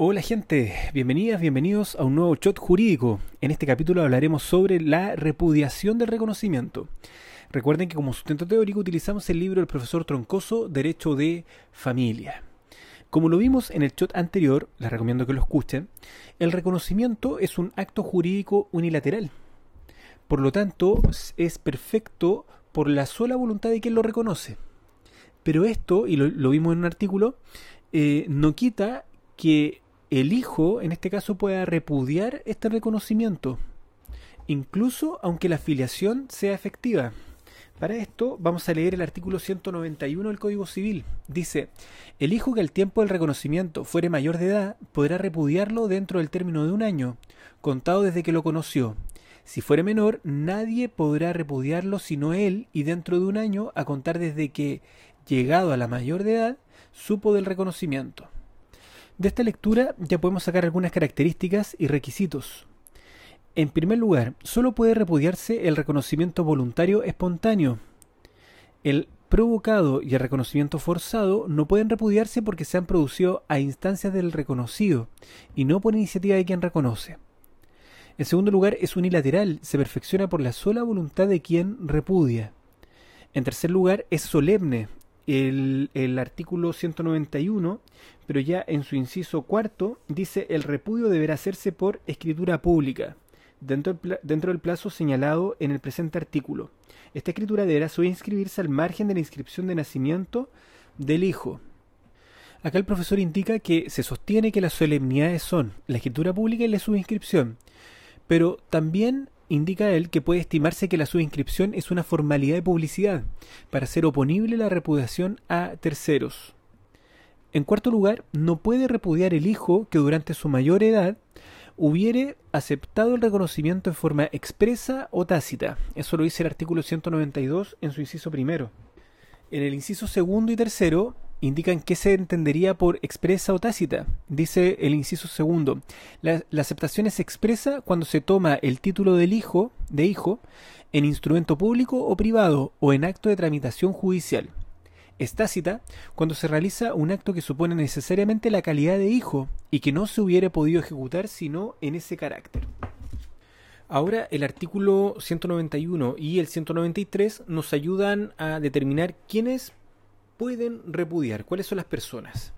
Hola gente, bienvenidas, bienvenidos a un nuevo shot jurídico. En este capítulo hablaremos sobre la repudiación del reconocimiento. Recuerden que como sustento teórico utilizamos el libro del profesor Troncoso, Derecho de Familia. Como lo vimos en el shot anterior, les recomiendo que lo escuchen, el reconocimiento es un acto jurídico unilateral. Por lo tanto, es perfecto por la sola voluntad de quien lo reconoce. Pero esto, y lo, vimos en un artículo, eh, no quita que el hijo, en este caso, pueda repudiar este reconocimiento, incluso aunque la afiliación sea efectiva. Para esto vamos a leer el artículo 191 del Código Civil. Dice, el hijo que al tiempo del reconocimiento fuere mayor de edad podrá repudiarlo dentro del término de un año, contado desde que lo conoció. Si fuere menor, nadie podrá repudiarlo sino él y dentro de un año a contar desde que, llegado a la mayor de edad, supo del reconocimiento. De esta lectura ya podemos sacar algunas características y requisitos. En primer lugar, solo puede repudiarse el reconocimiento voluntario espontáneo. El provocado y el reconocimiento forzado no pueden repudiarse porque se han producido a instancias del reconocido y no por iniciativa de quien reconoce. En segundo lugar, es unilateral, se perfecciona por la sola voluntad de quien repudia. En tercer lugar, es solemne. El, artículo 191, pero ya en su inciso cuarto, dice el repudio deberá hacerse por escritura pública dentro del, plazo señalado en el presente artículo. Esta escritura deberá inscribirse al margen de la inscripción de nacimiento del hijo. Acá el profesor indica que se sostiene que las solemnidades son la escritura pública y la subinscripción, pero también indica él que puede estimarse que la subinscripción es una formalidad de publicidad para hacer oponible la repudiación a terceros. En cuarto lugar, no puede repudiar el hijo que durante su mayor edad hubiere aceptado el reconocimiento en forma expresa o tácita. Eso lo dice el artículo 192 en su inciso primero. En el inciso segundo y tercero indican qué se entendería por expresa o tácita. Dice el inciso segundo, la, aceptación es expresa cuando se toma el título del hijo, de hijo, en instrumento público o privado o en acto de tramitación judicial es tácita cuando se realiza un acto que supone necesariamente la calidad de hijo y que no se hubiera podido ejecutar sino en ese carácter. Ahora el artículo 191 y el 193 nos ayudan a determinar quiénes pueden repudiar, cuáles son las personas.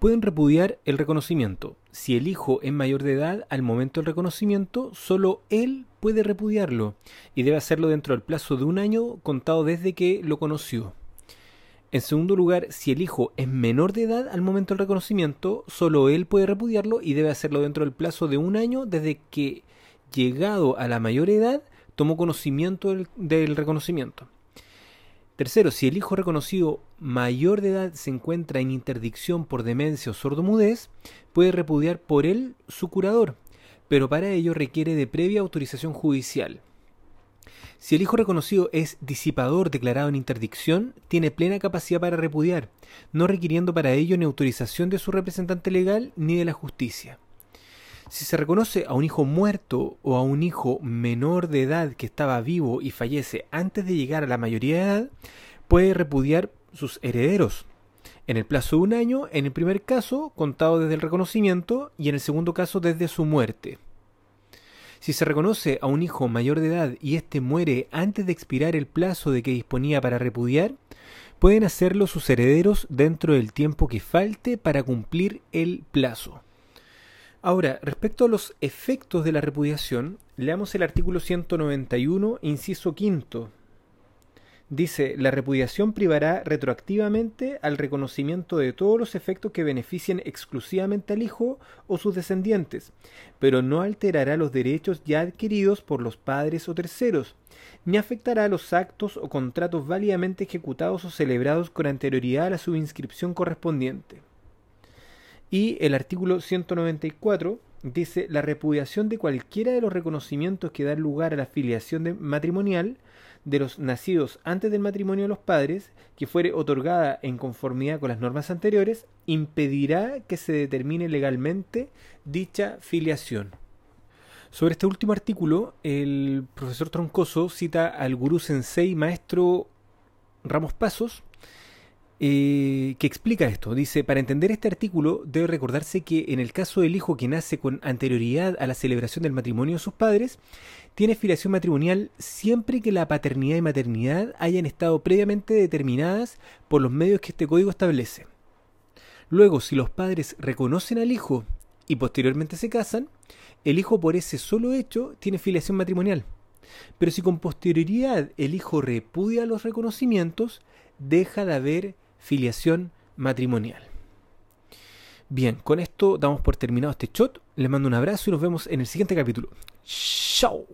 Pueden repudiar el reconocimiento. Si el hijo es mayor de edad al momento del reconocimiento, solo él puede repudiarlo y debe hacerlo dentro del plazo de un año contado desde que lo conoció. En segundo lugar, si el hijo es menor de edad al momento del reconocimiento, solo él puede repudiarlo y debe hacerlo dentro del plazo de un año desde que, llegado a la mayor edad, tomó conocimiento del, reconocimiento. Tercero, si el hijo reconocido mayor de edad se encuentra en interdicción por demencia o sordomudez, puede repudiar por él su curador, pero para ello requiere de previa autorización judicial. Si el hijo reconocido es disipador declarado en interdicción, tiene plena capacidad para repudiar, no requiriendo para ello ni autorización de su representante legal ni de la justicia. Si se reconoce a un hijo muerto o a un hijo menor de edad que estaba vivo y fallece antes de llegar a la mayoría de edad, puede repudiar sus herederos. En el plazo de un año, en el primer caso, contado desde el reconocimiento, y en el segundo caso desde su muerte. Si se reconoce a un hijo mayor de edad y éste muere antes de expirar el plazo de que disponía para repudiar, pueden hacerlo sus herederos dentro del tiempo que falte para cumplir el plazo. Ahora, respecto a los efectos de la repudiación, leamos el artículo 191, inciso quinto Dice, la repudiación privará retroactivamente al reconocimiento de todos los efectos que beneficien exclusivamente al hijo o sus descendientes, pero no alterará los derechos ya adquiridos por los padres o terceros, ni afectará los actos o contratos válidamente ejecutados o celebrados con anterioridad a la subinscripción correspondiente. Y el artículo 194 dice, la repudiación de cualquiera de los reconocimientos que dan lugar a la filiación matrimonial de los nacidos antes del matrimonio de los padres, que fuere otorgada en conformidad con las normas anteriores, impedirá que se determine legalmente dicha filiación. Sobre este último artículo, el profesor Troncoso cita al gurú sensei maestro Ramos Pasos, eh, que explica esto. Dice, para entender este artículo debe recordarse que en el caso del hijo que nace con anterioridad a la celebración del matrimonio de sus padres, tiene filiación matrimonial siempre que la paternidad y maternidad hayan estado previamente determinadas por los medios que este código establece. Luego, si los padres reconocen al hijo y posteriormente se casan, el hijo por ese solo hecho tiene filiación matrimonial. Pero si con posterioridad el hijo repudia los reconocimientos, deja de haber filiación matrimonial. Bien, con esto damos por terminado este shot. Les mando un abrazo y nos vemos en el siguiente capítulo. ¡Chao!